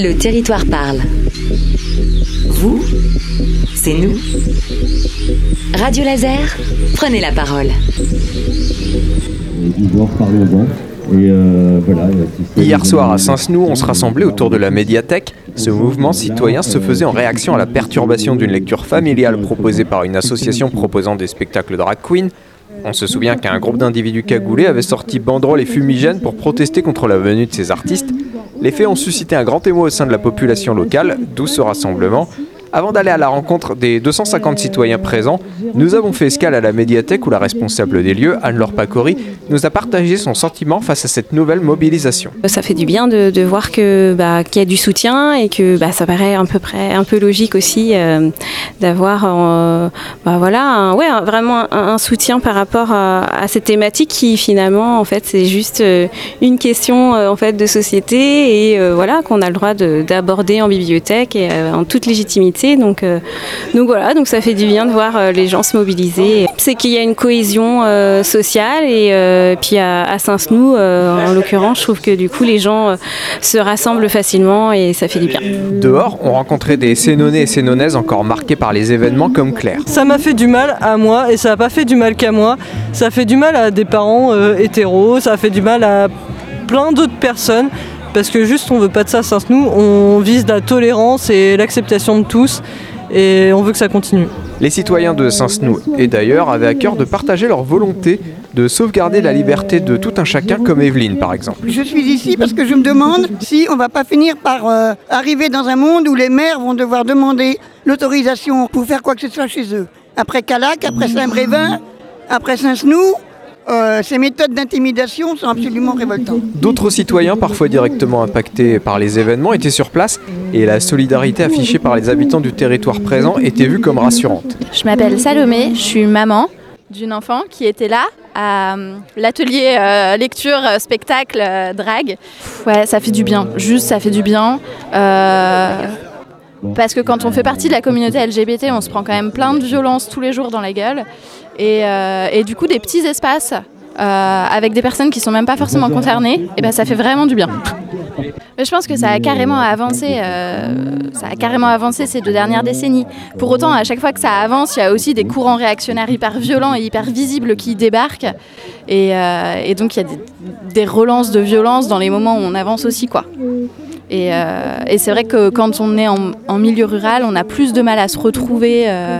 Le territoire parle. Vous, c'est nous. Radio Laser, prenez la parole. Aux gens. Et euh, voilà, Hier soir à Saint-Snou, on se rassemblait autour de la médiathèque. Ce mouvement citoyen se faisait en réaction à la perturbation d'une lecture familiale proposée par une association proposant des spectacles drag queen. On se souvient qu'un groupe d'individus cagoulés avait sorti banderoles et fumigènes pour protester contre la venue de ces artistes. Les faits ont suscité un grand émoi au sein de la population locale, d'où ce rassemblement. Avant d'aller à la rencontre des 250 citoyens présents, nous avons fait escale à la médiathèque où la responsable des lieux, Anne-Laure Pacori, nous a partagé son sentiment face à cette nouvelle mobilisation. Ça fait du bien de, de voir que bah, qu'il y a du soutien et que bah, ça paraît un peu près un peu logique aussi euh, d'avoir euh, bah, voilà un- ouais un- vraiment un, un soutien par rapport à, à cette thématique qui finalement en fait c'est juste euh, une question euh, en fait de société et euh, voilà qu'on a le droit de- d'aborder en bibliothèque et euh, en toute légitimité donc euh, donc voilà donc ça fait du bien de voir euh, les gens se mobiliser c'est qu'il y a une cohésion euh, sociale et euh, puis à, à Saint-Snou euh, en l'occurrence je trouve que du coup les gens euh, se rassemblent facilement et ça fait du bien Dehors, on rencontrait des Sénonais et Sénonaises encore marqués par les événements comme Claire. Ça m'a fait du mal à moi et ça n'a pas fait du mal qu'à moi. Ça fait du mal à des parents euh, hétéros, ça a fait du mal à plein d'autres personnes parce que juste on veut pas de ça à Saint-Snou, on vise la tolérance et l'acceptation de tous et on veut que ça continue. Les citoyens de Saint-Snou et d'ailleurs avaient à cœur de partager leur volonté de sauvegarder la liberté de tout un chacun comme Evelyne par exemple. Je suis ici parce que je me demande si on va pas finir par euh, arriver dans un monde où les maires vont devoir demander l'autorisation pour faire quoi que ce soit chez eux. Après Calac, après Saint-Brévin, après Saint-Snou, euh, ces méthodes d'intimidation sont absolument révoltantes. D'autres citoyens, parfois directement impactés par les événements, étaient sur place et la solidarité affichée par les habitants du territoire présent était vue comme rassurante. Je m'appelle Salomé, je suis maman d'une enfant qui était là à euh, l'atelier euh, lecture, spectacle, euh, drague. Ouais, ça fait du bien, juste ça fait du bien. Euh, parce que quand on fait partie de la communauté LGBT, on se prend quand même plein de violences tous les jours dans la gueule. Et, euh, et du coup, des petits espaces euh, avec des personnes qui sont même pas forcément concernées, et ben ça fait vraiment du bien. Mais je pense que ça a carrément avancé, euh, ça a carrément avancé ces deux dernières décennies. Pour autant, à chaque fois que ça avance, il y a aussi des courants réactionnaires hyper violents et hyper visibles qui débarquent. Et, donc il y a des, des relances de violence dans les moments où on avance aussi, quoi. Et, euh, et c'est vrai que quand on est en, en milieu rural, on a plus de mal à se retrouver euh,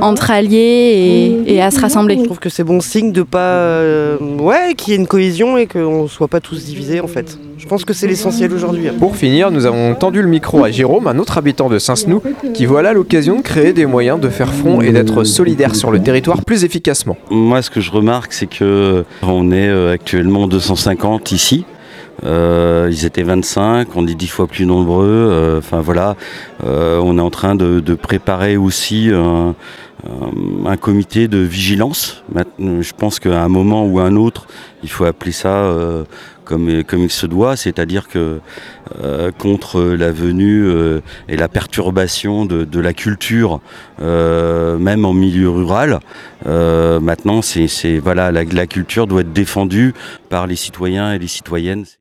entre alliés et, et à se rassembler. Je trouve que c'est bon signe de pas. euh, ouais, qu'il y ait une cohésion et qu'on soit pas tous divisés en fait. Je pense que c'est l'essentiel aujourd'hui. Pour finir, nous avons tendu le micro à Jérôme, un autre habitant de Saint-Snou, qui voit là l'occasion de créer des moyens de faire front et d'être solidaire sur le territoire plus efficacement. Moi, ce que je remarque, c'est que on est actuellement 250 ici. Euh, ils étaient 25, on est 10 fois plus nombreux. euh, Enfin voilà, Euh, on est en train de, de préparer aussi un, un- comité de vigilance. Je pense qu'à un moment ou à un autre, il faut appeler ça euh, comme, comme il se doit, c'est-à-dire que euh, contre la venue et la perturbation de, de la culture, même en milieu rural. Maintenant, c'est c'est- voilà, la, la culture doit être défendue par les citoyens et les citoyennes.